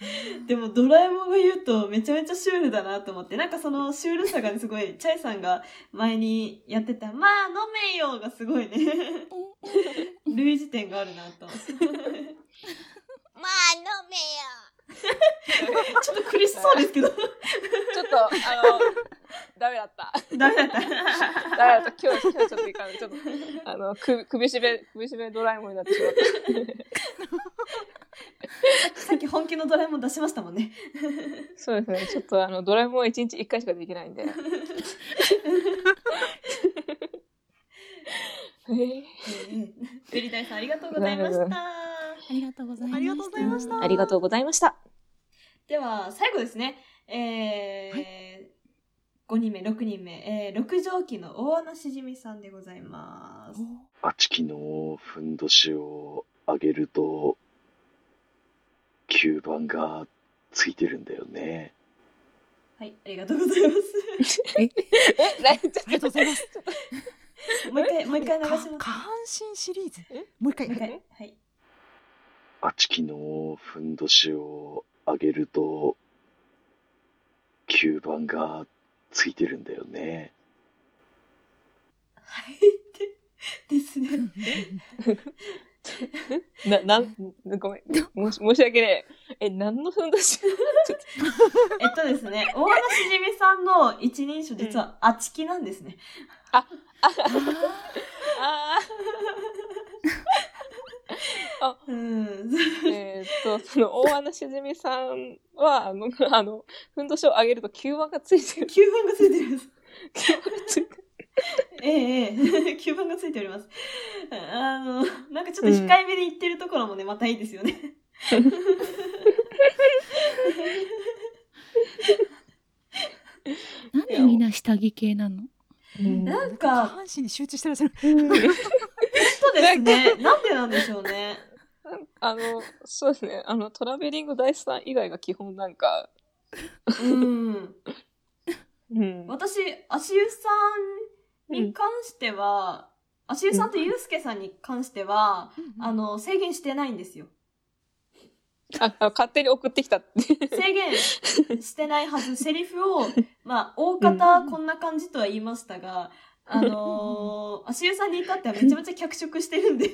(laughs) でもドラえもんが言うとめちゃめちゃシュールだなと思って、なんかそのシュールさがねすごい、チャイさんが前にやってた、まあ飲めよがすごいね、(laughs) 類似点があるなと。(laughs) まあ飲めよ。(laughs) ちょっと苦しそうですけど。ちょっと、あの、ダメだった。ダメだった。ダメだった。今日、今日ちょっといかない。ちょっと、あの、く首絞め、首絞めドラえもんになってしまった。(laughs) さっき本気のドラえもん出しましたもんね。そうですね。ちょっと、あの、ドラえもんは一日一回しかできないんで。(laughs) えーベリダイさんありがとうございました。ありがとうございました。ありがとうございました。ありがとうございました。では、最後ですね。えー5人目、6人目、えー、六条記の大穴しじみさんでございます。あちきのふんどしを上げると、吸盤がついてるんだよね。はい、ありがとうございます。え、(laughs) (laughs) ありがとうございます。(laughs) もう一回、もう一回流します。下半身シリーズ？もう一回。もう一回。はい。あちきのふんどしを上げると、吸盤がついてるんだよね。ですね。(laughs) な、なん、ごめん。申し訳ねえ。え、何のふんどし？(laughs) (laughs) えっとですね、大穴しじみさんの一人称、実はあちきなんですね。あ、あ、ああ、(laughs) うん。えーっと、その、大穴しじみさんは、あの、あの、ふんどしを上げると吸盤がついてる。吸盤がついてるんです。吸盤がついてる。(laughs) ええええ、(laughs) 吸盤がついております。あの、なんかちょっと控えめで言ってるところもね、またいいですよね。(laughs) なんでみんな下着系なの？なんか、下半身に集中してらっしゃる。本当ですね。なんでなんでしょうね。あの、そうですね。あの、トラベリングダイスさん以外が基本なんか、うん。うん。私、足湯さんに関しては、足湯さんとゆうすけさんに関しては、あの、制限してないんですよ。あ、あ勝手に送ってきたって。制限 (laughs) してないはず、セリフを、(laughs) まあ、大方こんな感じとは言いましたが、あのー、足湯さんに至ってはめちゃめちゃ脚色してるんで。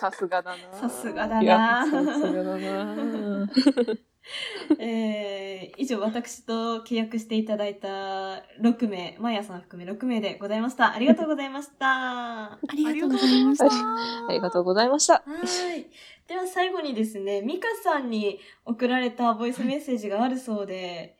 さすがだな。さすがだな。さすがだな。(laughs) えー、以上、私と契約していただいた6名、マヤさん含め6名でございました。ありがとうございました。(laughs) ありがとうございました。(laughs) ありがとうございました。はい。では最後にですね、ミカさんに送られたボイスメッセージがあるそうで、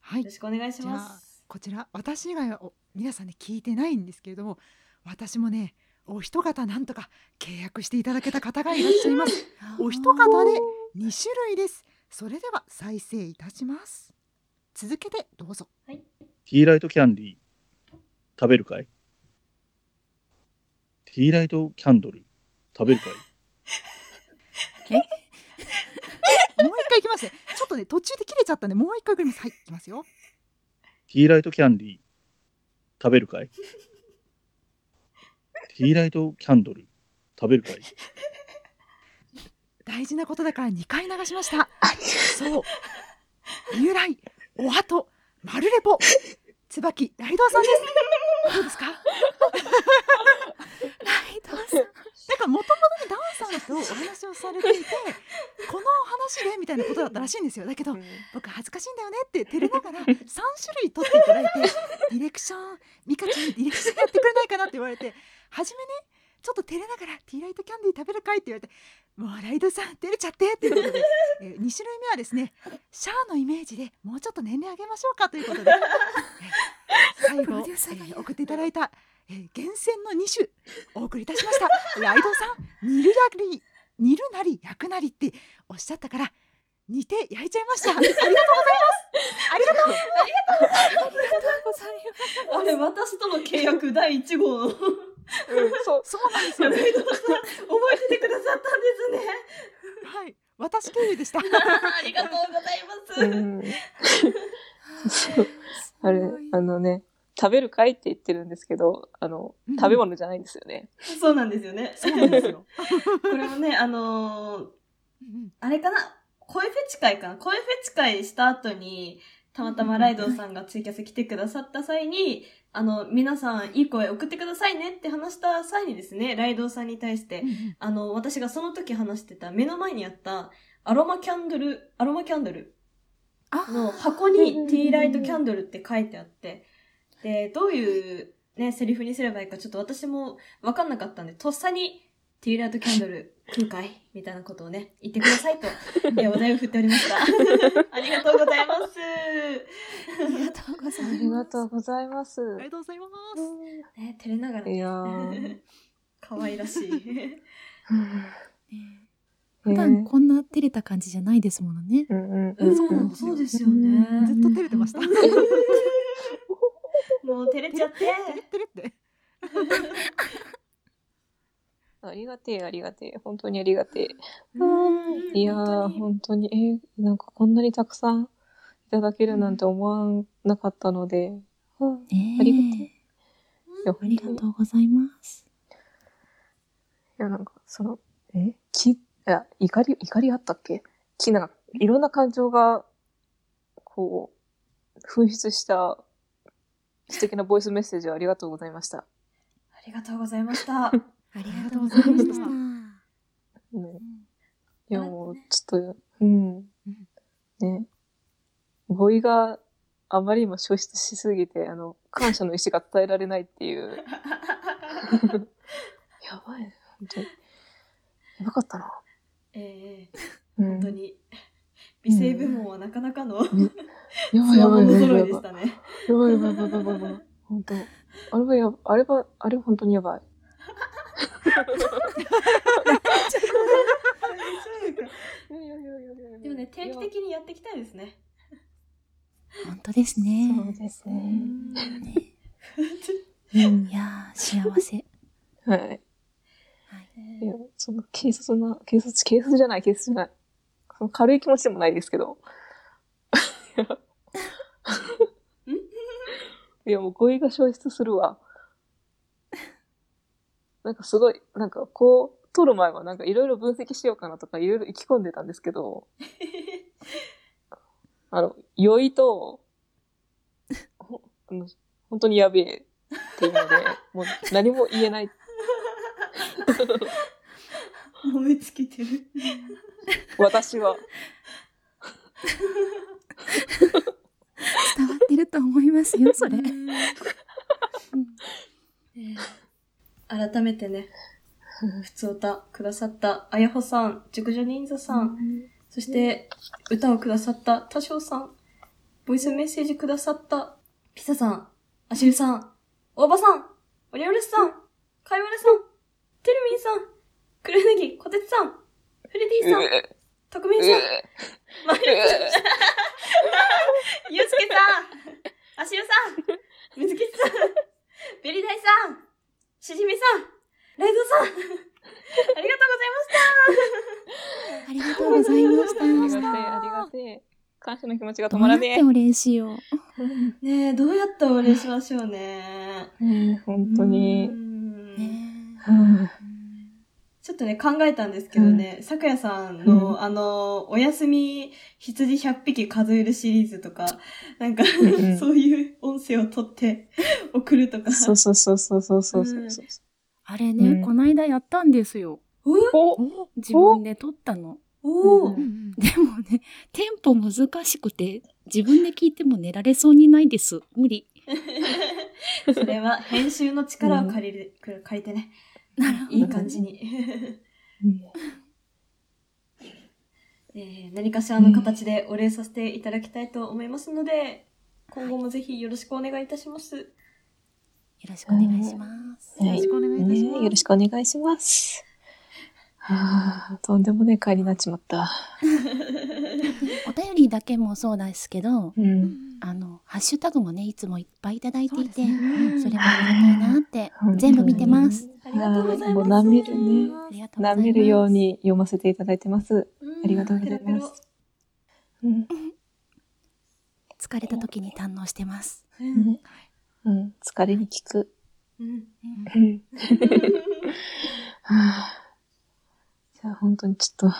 はい。よろしくお願いしじゃあます。こちら私以外はお皆さんね聞いてないんですけれども私もねお一方なんとか契約していただけた方がいらっしゃいますお一方で2種類ですそれでは再生いたします。続けてどうぞ。ティーライトキャンディー。食べるかい？ティーライトキャンドル。食べるかい？(laughs) もう一回いきますね。ちょっとね途中で切れちゃったんでもう一回送ります。はいいきますよ。ティーライトキャンディー。食べるかい？ティーライトキャンドル。食べるかい？大事なことだから2回流しました。そう。由来お後マルレポ。椿ライドウさんです。どうですか？ライドウさん。なんかもともとねダンさんとお話をされていてこの話でみたいなことだったらしいんですよ。だけど、僕恥ずかしいんだよねって照れながら3種類取っていただいてディレクションミカちゃんにディレクションやってくれないかなって言われて初めねちょっと照れながらティーライトキャンディー食べるかいって言われてもうライドさん照れちゃってっていうことで、(laughs) えー、2種類目はですねシャアのイメージでもうちょっと年齢上げましょうかということで、えー最後、えー送っていただいた、えー厳選の2種お送りいたしました。ライドさん煮るなり煮るなり焼くなりっておっしゃったから煮て焼いちゃいました。ありがとうございます。ありがとう。ありがとうありがとうございます。あれ、私との契約第1号の。うん、そう、そうなんですよライドさん、覚えててくださったんですね。はい、私経由でした。(laughs) ありがとうございます。あれ、あのね、食べるかいって言ってるんですけど、あの、食べ物じゃないんですよね。そうなんですよね。そうなんですよ。(laughs) これもね、あのーあれかな？声フェチ会かな？声フェチ会した後に、たまたまライドウさんがツイキャス来てくださった際に、あの、皆さんいい声送ってくださいねって話した際にですね、ライドウさんに対して、あの、私がその時話してた目の前にあったアロマキャンドル、アロマキャンドルの箱にティーライトキャンドルって書いてあって、で、どういうね、セリフにすればいいかちょっと私もわかんなかったんで、とっさにティーライトキャンドル空海みたいなことをね、言ってくださいと、(laughs) えお題を振っておりました。(laughs) ありがとうございます。ありがとうございます。ありがとうございます。ありがとうございます。ね、照れながら、いやー (laughs) 可愛らしい。普段こんな照れた感じじゃないですものね。うんうん、そうそうですよね。ずっと照れてました。もう照れちゃって。照れ照れって。ありがてえ、ありがてえ。本当にありがてえ。いやー、本当に、えーなんかこんなにたくさんいただけるなんて思わなかったので、あねえありがてえ。ありがとうございます。いや、なんか、その、え？き、いや、怒り、怒りあったっけ？き、なんか、いろんな感情が、こう、噴出した素敵なボイスメッセージをありがとうございました。ありがとうございました。(laughs) ありがとうございました。ね、いや、もう、ちょっと、うん。ね。語彙があまりにも消失しすぎて、あの、感謝の意志が伝えられないっていう。(laughs) やばいね、本当に。やばかったな。ええうん本当に。美声部門はなかなかの、やばいやばいやばいやばい。(laughs) やばいやばいやばいやばいやばい。本当。あれはやば、あれは、あれは本当にやばい。でもね、定期的にやっていきたいですね。本当ですね。そうですね。いやー、幸せ。はい。いや、その軽率な、軽率、軽率じゃない、軽率じゃない。その軽い気持ちでもないですけど。(laughs) いや、もう語彙が消失するわ。なんかすごい、なんかこう、撮る前はなんかいろいろ分析しようかなとかいろいろ意気込んでたんですけど、あの、酔いと、ほあの本当にやべえっていうので、もう何も言えない。燃え尽きてる。私は。(laughs) 伝わってると思いますよ、それ。改めてね、ふつおたくださったあやほさん、熟女忍者さん、そして歌をくださった多少さん、ボイスメッセージくださったピサさん、アシュルさん、大場さん、オリオレスさん、カイワレさん、テルミンさん、クルネギ、コテツさん、フレディさん、トクミンさん、マリオさん、ユウスケさん、アシュルさん、水木さん、ベリダイさん、しじみさん、ライドさん、(laughs) (laughs) ありがとうございました。ありがとうございました。ありがてえ、ありがてえ。感謝の気持ちが止まらねえ。どうやってお礼しよう。(laughs) ねえ、どうやってお礼しましょうね。ねえ本当に。ちょっとね、考えたんですけどね、さ夜やさんの、うん、あの、お休み羊100匹数えるシリーズとか、なんかうん、(laughs) そういう音声を取って (laughs) 送るとか。そうそうそうそうそうそうそう、うん、あれね、こないだやったんですよ。お？自分で撮ったの。お？でもね、テンポ難しくて、自分で聞いても寝られそうにないです。無理。(laughs) それは編集の力を借りる、借りてね。いい感じに。(laughs) えー何かしらの形でお礼させていただきたいと思いますので、今後もぜひよろしくお願いいたします。よろしくお願いします。よろしくお願いいたします。よろしくお願いします。はあ、とんでもねえ帰りになっちまった。(laughs) りだけもそうですけど、うん。あの、ハッシュタグもね、いつもいっぱいいただいていて、そ,、れもありがたいなって、全部見てます。ありがとうございます。もう舐めるめるように読ませていただいてます。ありがとうございます。うん。疲れた時に堪能してます。うん。うん。疲れに効く。(laughs) はあじゃあ本当にちょっと、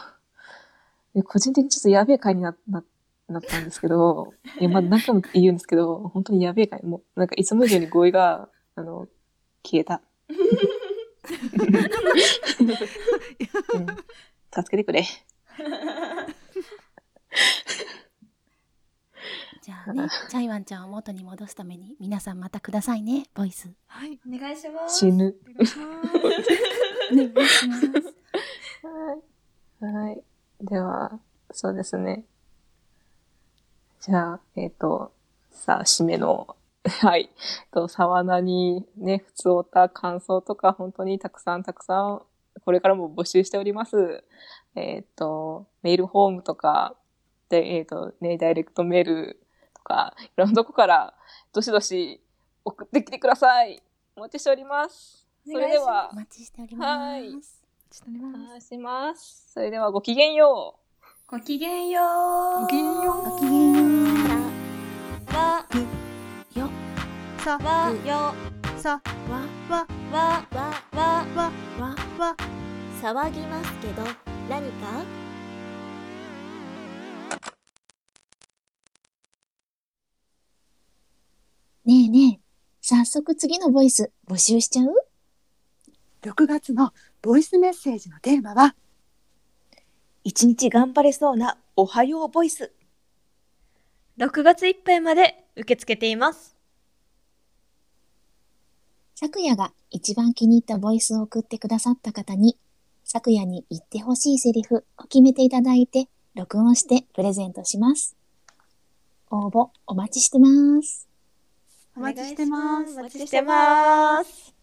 え個人的にちょっとやべえ回になななったんですけど、(laughs) いや、まあ何回も言うんですけど、本当にやべえかい。もう、なんかいつも以上に語彙が、(laughs) あの、消えた。うん助けてくれ。(laughs) じゃあね、チャイワンちゃんを元に戻すために皆さんまたくださいね、ボイス。はい。お願いします。死ぬ。お願いします。はい。はい。では、そうですね。じゃあ、えっ、と、さあ、締めの、(laughs) はい。と、沢名にね、普通おた感想とか、本当にたくさんたくさん、これからも募集しております。えっ、と、メールフォームとか、で、えっ、と、ね、ダイレクトメールとか、いろんなとこから、どしどし送ってきてください。お待ちしております。それでは、お待ちしております。はい。しております。お願いします。それではごきげんよう。ごきげんよう。ごきげんよう。ごきげんよう。わ、よ、さ、わ、よ、さ、わ、わ、わ、わ、わ、わ、わ、わ、騒ぎますけど、何かねえねえ、早速次のボイス募集しちゃう6月のボイスメッセージのテーマは、一日頑張れそうなおはようボイス。6月いっぱいまで受け付けています。昨夜が一番気に入ったボイスを送ってくださった方に、昨夜に言ってほしいセリフを決めていただいて、録音してプレゼントします。応募お待ちしてます。お待ちしてます。お待ちしてます。